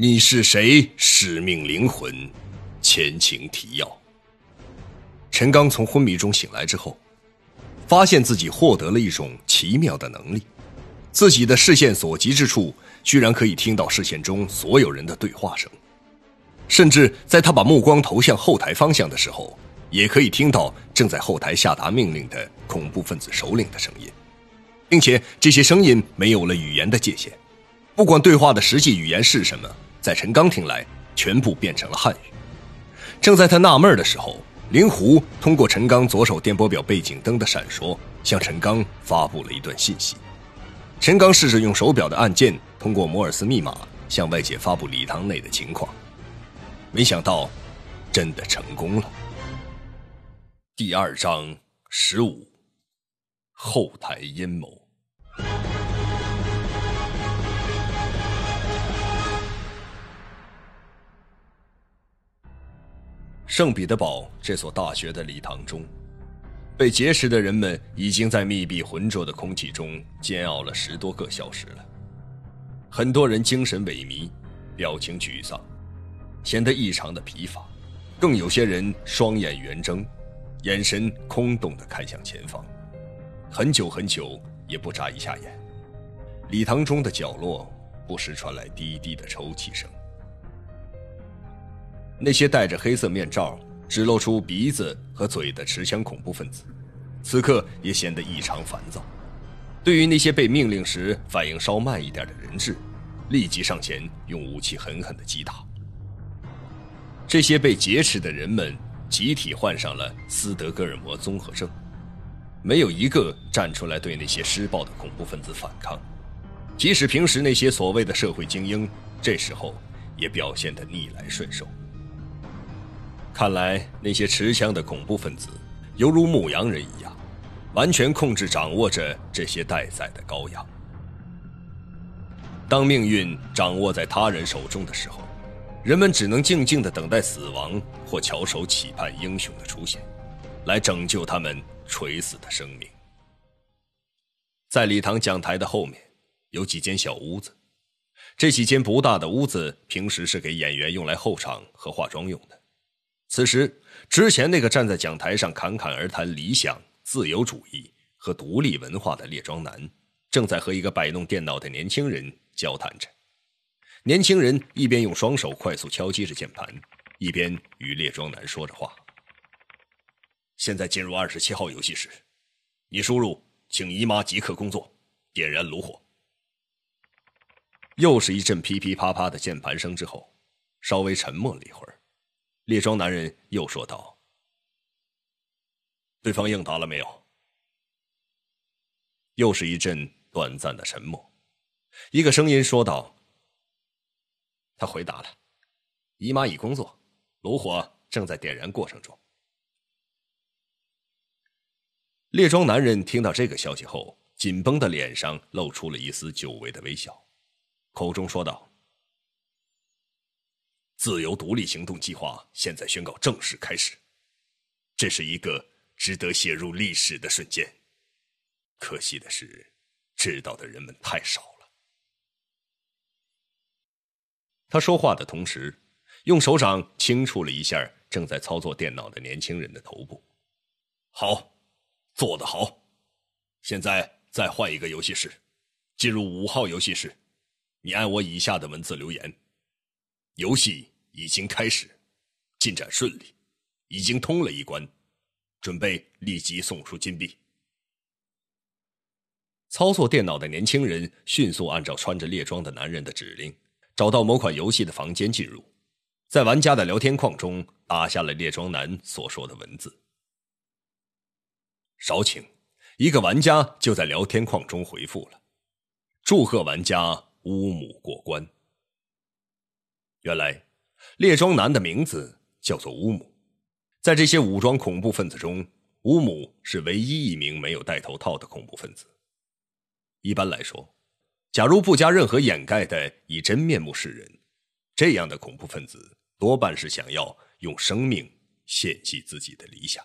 你是谁？使命灵魂，前情提要。陈刚从昏迷中醒来之后，发现自己获得了一种奇妙的能力，自己的视线所及之处，居然可以听到视线中所有人的对话声，甚至在他把目光投向后台方向的时候，也可以听到正在后台下达命令的恐怖分子首领的声音，并且这些声音没有了语言的界限，不管对话的实际语言是什么。在陈刚听来，全部变成了汉语。正在他纳闷的时候，灵狐通过陈刚左手电波表背景灯的闪烁，向陈刚发布了一段信息。陈刚试着用手表的按键，通过摩尔斯密码向外界发布礼堂内的情况。没想到，真的成功了。第二章十五，后台阴谋。圣彼得堡这所大学的礼堂中，被劫持的人们已经在密闭浑浊的空气中煎熬了十多个小时了。很多人精神萎靡，表情沮丧，显得异常的疲乏，更有些人双眼圆睁，眼神空洞的看向前方，很久很久也不眨一下眼。礼堂中的角落不时传来低低的抽泣声。那些戴着黑色面罩、只露出鼻子和嘴的持枪恐怖分子，此刻也显得异常烦躁。对于那些被命令时反应稍慢一点的人质，立即上前用武器狠狠的击打。这些被劫持的人们集体患上了斯德哥尔摩综合症，没有一个站出来对那些施暴的恐怖分子反抗。即使平时那些所谓的社会精英，这时候也表现得逆来顺受。看来那些持枪的恐怖分子，犹如牧羊人一样，完全控制、掌握着这些待宰的羔羊。当命运掌握在他人手中的时候，人们只能静静的等待死亡，或翘首企盼英雄的出现，来拯救他们垂死的生命。在礼堂讲台的后面，有几间小屋子，这几间不大的屋子，平时是给演员用来候场和化妆用的。此时，之前那个站在讲台上侃侃而谈理想、自由主义和独立文化的列庄男，正在和一个摆弄电脑的年轻人交谈着。年轻人一边用双手快速敲击着键盘，一边与列庄男说着话。现在进入二十七号游戏室，你输入“请姨妈即刻工作，点燃炉火”。又是一阵噼噼啪啪的键盘声之后，稍微沉默了一会儿。列庄男人又说道：“对方应答了没有？”又是一阵短暂的沉默。一个声音说道：“他回答了，姨妈已工作，炉火正在点燃过程中。”列庄男人听到这个消息后，紧绷的脸上露出了一丝久违的微笑，口中说道。自由独立行动计划现在宣告正式开始，这是一个值得写入历史的瞬间。可惜的是，知道的人们太少了。他说话的同时，用手掌轻触了一下正在操作电脑的年轻人的头部。好，做得好。现在再换一个游戏室，进入五号游戏室。你按我以下的文字留言。游戏已经开始，进展顺利，已经通了一关，准备立即送出金币。操作电脑的年轻人迅速按照穿着猎装的男人的指令，找到某款游戏的房间进入，在玩家的聊天框中打下了猎装男所说的文字。少请，一个玩家就在聊天框中回复了：“祝贺玩家乌姆过关。”原来，列装男的名字叫做乌姆，在这些武装恐怖分子中，乌姆是唯一一名没有戴头套的恐怖分子。一般来说，假如不加任何掩盖的以真面目示人，这样的恐怖分子多半是想要用生命献祭自己的理想。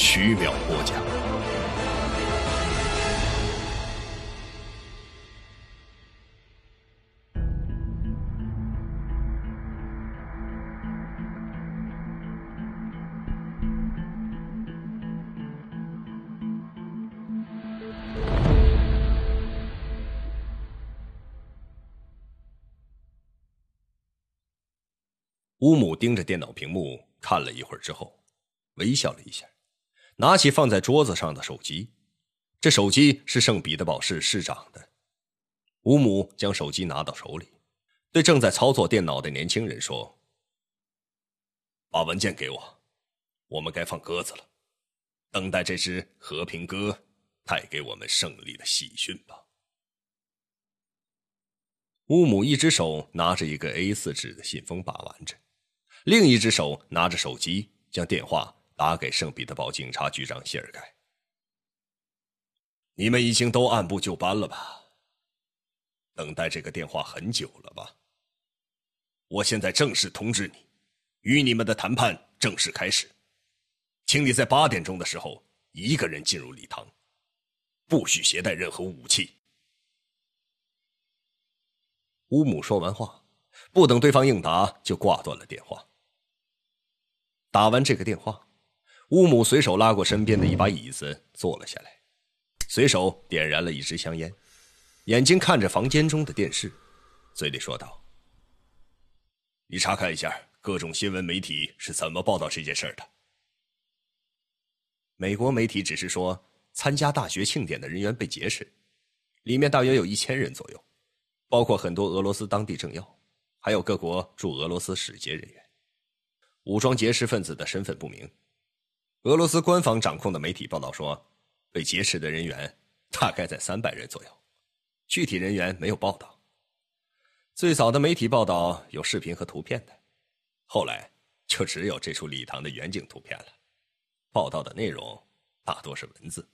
徐淼播讲。乌姆盯着电脑屏幕看了一会儿之后，微笑了一下。拿起放在桌子上的手机，这手机是圣彼得堡市市长的。乌姆将手机拿到手里，对正在操作电脑的年轻人说：“把文件给我，我们该放鸽子了，等待这只和平鸽带给我们胜利的喜讯吧。”乌姆一只手拿着一个 A4 纸的信封把玩着，另一只手拿着手机将电话。打给圣彼得堡警察局长谢尔盖。你们已经都按部就班了吧？等待这个电话很久了吧？我现在正式通知你，与你们的谈判正式开始，请你在八点钟的时候一个人进入礼堂，不许携带任何武器。乌姆说完话，不等对方应答，就挂断了电话。打完这个电话。乌姆随手拉过身边的一把椅子，坐了下来，随手点燃了一支香烟，眼睛看着房间中的电视，嘴里说道：“你查看一下各种新闻媒体是怎么报道这件事的。”美国媒体只是说，参加大学庆典的人员被劫持，里面大约有一千人左右，包括很多俄罗斯当地政要，还有各国驻俄罗斯使节人员。武装劫持分子的身份不明。俄罗斯官方掌控的媒体报道说，被劫持的人员大概在三百人左右，具体人员没有报道。最早的媒体报道有视频和图片的，后来就只有这处礼堂的远景图片了。报道的内容大多是文字。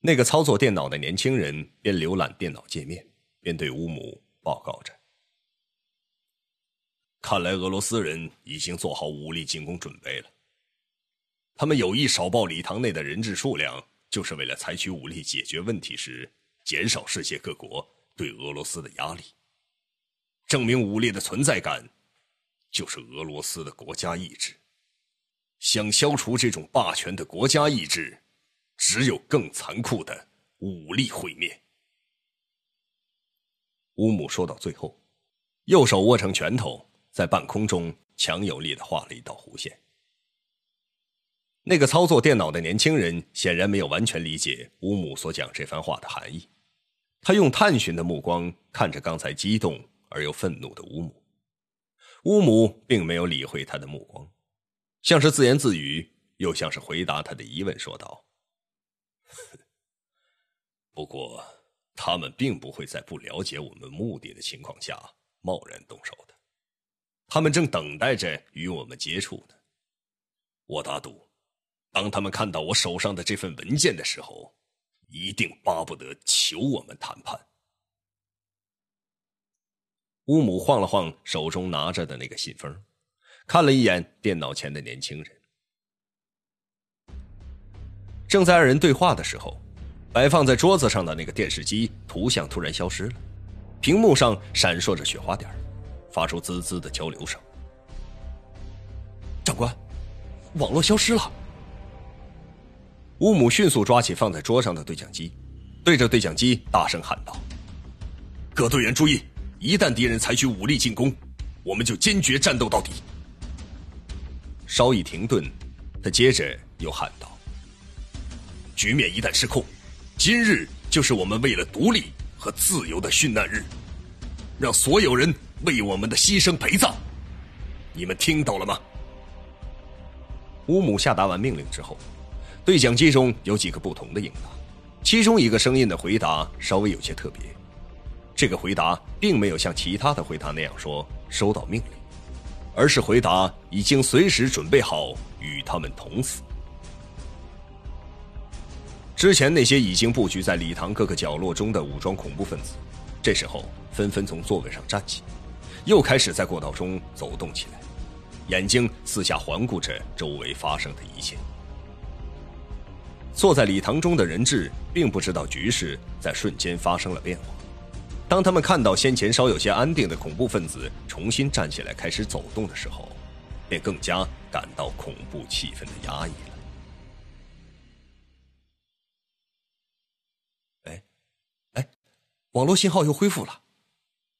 那个操作电脑的年轻人边浏览电脑界面，边对乌姆报告着：“看来俄罗斯人已经做好武力进攻准备了。”他们有意少报礼堂内的人质数量，就是为了采取武力解决问题时，减少世界各国对俄罗斯的压力。证明武力的存在感，就是俄罗斯的国家意志。想消除这种霸权的国家意志，只有更残酷的武力毁灭。乌姆说到最后，右手握成拳头，在半空中强有力的画了一道弧线。那个操作电脑的年轻人显然没有完全理解乌姆所讲这番话的含义，他用探寻的目光看着刚才激动而又愤怒的乌姆。乌姆并没有理会他的目光，像是自言自语，又像是回答他的疑问，说道：“ 不过，他们并不会在不了解我们目的的情况下贸然动手的，他们正等待着与我们接触呢。我打赌。”当他们看到我手上的这份文件的时候，一定巴不得求我们谈判。乌姆晃了晃手中拿着的那个信封，看了一眼电脑前的年轻人。正在二人对话的时候，摆放在桌子上的那个电视机图像突然消失了，屏幕上闪烁着雪花点发出滋滋的交流声。长官，网络消失了。乌姆迅速抓起放在桌上的对讲机，对着对讲机大声喊道：“各队员注意！一旦敌人采取武力进攻，我们就坚决战斗到底。”稍一停顿，他接着又喊道：“局面一旦失控，今日就是我们为了独立和自由的殉难日，让所有人为我们的牺牲陪葬。你们听到了吗？”乌姆下达完命令之后。对讲机中有几个不同的应答，其中一个声音的回答稍微有些特别。这个回答并没有像其他的回答那样说收到命令，而是回答已经随时准备好与他们同死。之前那些已经布局在礼堂各个角落中的武装恐怖分子，这时候纷纷从座位上站起，又开始在过道中走动起来，眼睛四下环顾着周围发生的一切。坐在礼堂中的人质并不知道局势在瞬间发生了变化，当他们看到先前稍有些安定的恐怖分子重新站起来开始走动的时候，便更加感到恐怖气氛的压抑了。哎，哎网络信号又恢复了，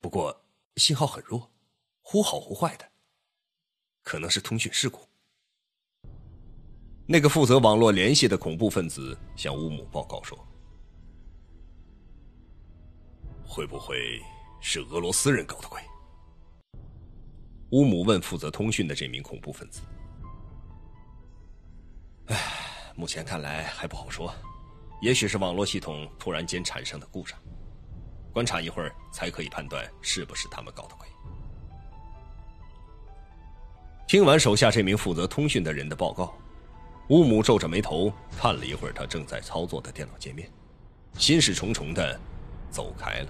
不过信号很弱，忽好忽坏的，可能是通讯事故。那个负责网络联系的恐怖分子向乌姆报告说：“会不会是俄罗斯人搞的鬼？”乌姆问负责通讯的这名恐怖分子：“唉，目前看来还不好说，也许是网络系统突然间产生的故障。”观察一会儿才可以判断是不是他们搞的鬼。听完手下这名负责通讯的人的报告，乌姆皱着眉头看了一会儿他正在操作的电脑界面，心事重重的走开了。